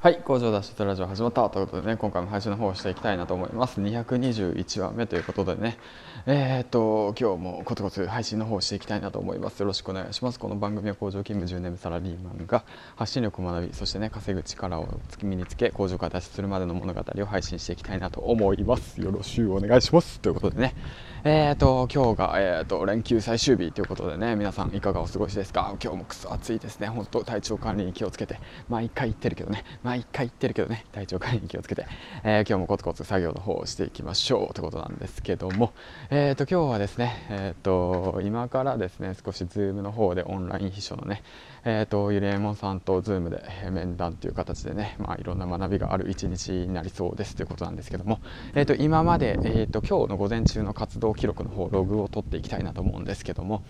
はい工場脱出ラジオ始まったということでね今回も配信の方をしていきたいなと思います。221話目ということでね。えー、っと今日もコツコツ配信の方をしていきたいなと思います。よろしくお願いします。この番組は工場勤務10年目サラリーマンが発信力を学びそしてね稼ぐ力を身につけ工場から脱出するまでの物語を配信していきたいなと思います。よろしくお願いします。ということでね。えー、と今日が、えー、っと連休最終日ということでね皆さんいかがお過ごしですか？今日もくそ暑いですね。本当体調管理に気をつけて。まあ一回言ってるけどね。毎回言ってるけどね。体調管理に気をつけて、えー、今日もコツコツ作業の方をしていきましょうということなんですけども、えーと、今日はですね、えーと、今からですね少し Zoom の方でオンライン秘書のね、えーと、ゆりえもんさんと Zoom で面談という形でね、まあ、いろんな学びがある一日になりそうですということなんですけども、えー、と今まで、えー、と今日の午前中の活動記録の方ログを取っていきたいなと思うんですけども、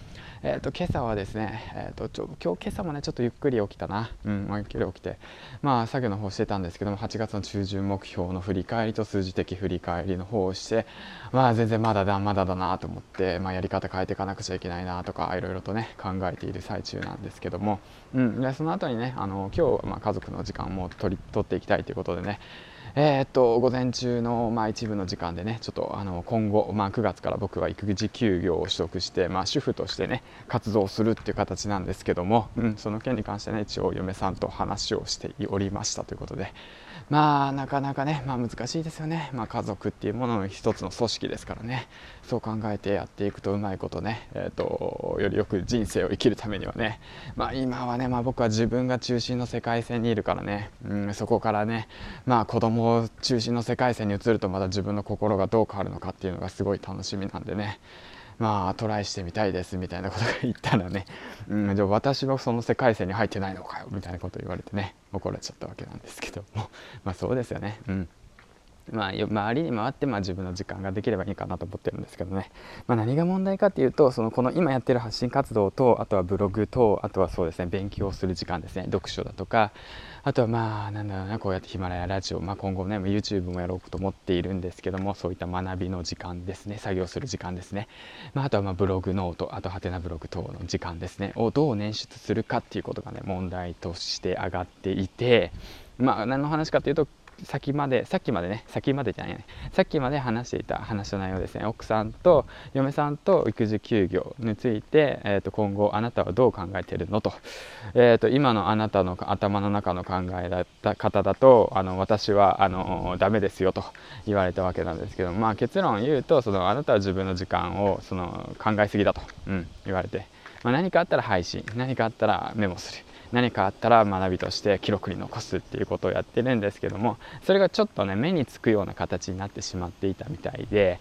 えー、と今朝はですね、えー、とちょ今日今朝もねちょっとゆっくり起きたな、うん、ゆっくり起きてまあ作業の方してたんですけども8月の中旬目標の振り返りと数字的振り返りの方をしてまあ全然まだだまだだなと思って、まあ、やり方変えていかなくちゃいけないなとかいろいろとね考えている最中なんですけども、うん、でその後にねあの今日まあ家族の時間も取り取っていきたいということでねえー、っと午前中の、まあ、一部の時間でねちょっとあの今後、まあ、9月から僕は育児休業を取得して、まあ、主婦としてね活動するっていう形なんですけども、うん、その件に関してね一応嫁さんと話をしておりましたということで。まあなかなかね、まあ、難しいですよね、まあ、家族っていうものの一つの組織ですからね。そう考えてやっていくとうまいことね、えーと、よりよく人生を生きるためにはね、まあ、今はね、まあ、僕は自分が中心の世界線にいるからね、うん、そこからね、まあ、子供を中心の世界線に移るとまた自分の心がどう変わるのかっていうのがすごい楽しみなんでね。まあトライしてみたいですみたいなことが言ったらね、うん、じゃあ私はその世界線に入ってないのかよみたいなこと言われてね怒られちゃったわけなんですけども。まあそうですよね。うん。まあ、周りに回って、まあ、自分の時間ができればいいかなと思ってるんですけどね、まあ、何が問題かっていうとそのこの今やってる発信活動とあとはブログとあとはそうですね勉強する時間ですね。読書だとかあとはまあなんだろうなこうやってヒマラヤラジオ、まあ、今後ね YouTube もやろうと思っているんですけどもそういった学びの時間ですね作業する時間ですね、まあ、あとはまブログノートあとハテナブログ等の時間ですねをどう捻出するかっていうことがね問題として上がっていてまあ何の話かというと先までさっきまでね先までじゃないね。さっきまで話していた話の内容ですね。奥さんと嫁さんと育児休業について、えー、と今後あなたはどう考えているのと,、えー、と今のあなたの頭の中の考えだった方だとあの私はあのダメですよと言われたわけなんですけどまあ結論を言うとそのあなたは自分の時間をその考えすぎだと、うん、言われて、まあ、何かあったら配信何かあったらメモする。何かあったら学びとして記録に残すっていうことをやってるんですけどもそれがちょっとね目につくような形になってしまっていたみたいで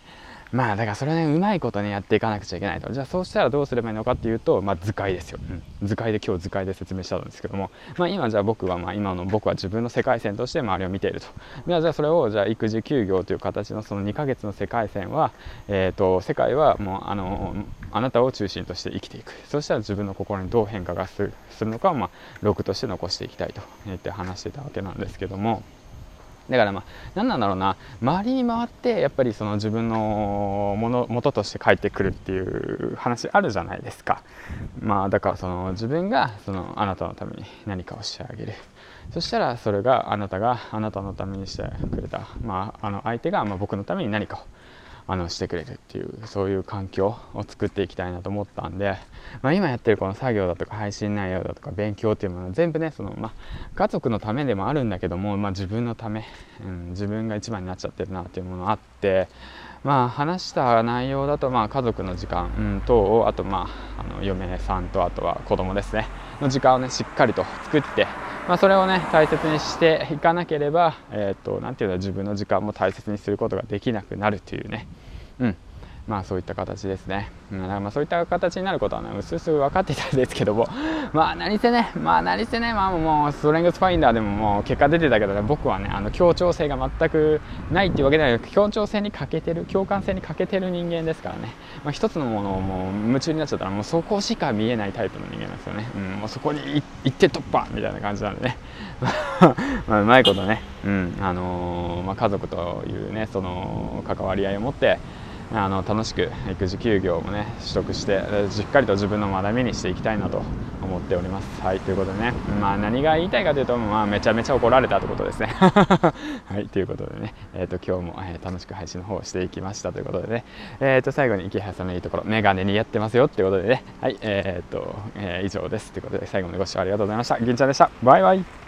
まあだからそれねうまいことねやっていかなくちゃいけないと。じゃあそうしたらどうすればいいのかっていうとまあ図解ですよ、うん、図解で今日図解で説明したんですけども。まあ今じゃあ僕はまあ今の僕は自分の世界線として周りを見ていると。じゃあそれをじゃあ育児休業という形のその2ヶ月の世界線はえっ、ー、と世界はもうあのあなたを中心として生きていく。そしたら自分の心にどう変化がするのかをまあログとして残していきたいと言って話してたわけなんですけども。だからまあ何なんだろうな。周りに回ってやっぱりその自分のもの元として帰ってくるっていう話あるじゃないですか。まあだからその自分がそのあなたのために何かをしてあげる。そしたらそれがあなたがあなたのためにしてくれた、まあ、あの相手がま僕のために何かをあのしてくれるっていうそういう環境を作っていきたいなと思ったんで、まあ、今やってるこの作業だとか配信内容だとか勉強っていうものは全部ねその、まあ、家族のためでもあるんだけども、まあ、自分のため、うん、自分が一番になっちゃってるなっていうものあってまあ話した内容だとまあ家族の時間、うん、等をあとまああの嫁さんとあとは子供ですねの時間をねしっかりと作ってまあ、それをね大切にしていかなければ、えーと、なんていうの自分の時間も大切にすることができなくなるというね、うん、まあそういった形ですね。うん、まあそういった形になることはね、うすうす分かっていたんですけども、まあ何せね、まあ何せね、まあもうストレングスファインダーでももう結果出てたけどね、僕はね、あの協調性が全くないっていうわけではなく、協調性に欠けてる、共感性に欠けてる人間ですからね、まあ一つのものをもう夢中になっちゃったらもうそこしか見えないタイプの人間ですよね。うん、もうそこに行って突破みたいな感じなんでね。まあうまいことね、うん、あのー、まあ家族というね、その関わり合いを持って、あの楽しく育児休業もね取得してしっかりと自分の学びにしていきたいなと思っております。はいということでね、まあ、何が言いたいかというと、まあ、めちゃめちゃ怒られたということですね。はいということでね、えーと、今日も、えー、楽しく配信の方をしていきましたということでね、えーと、最後に池原さんのいいところメガネにやってますよということでね。はいえーと、えー、以上です。ということで最後までご視聴ありがとうございました。銀ちゃんでした。バイバイ。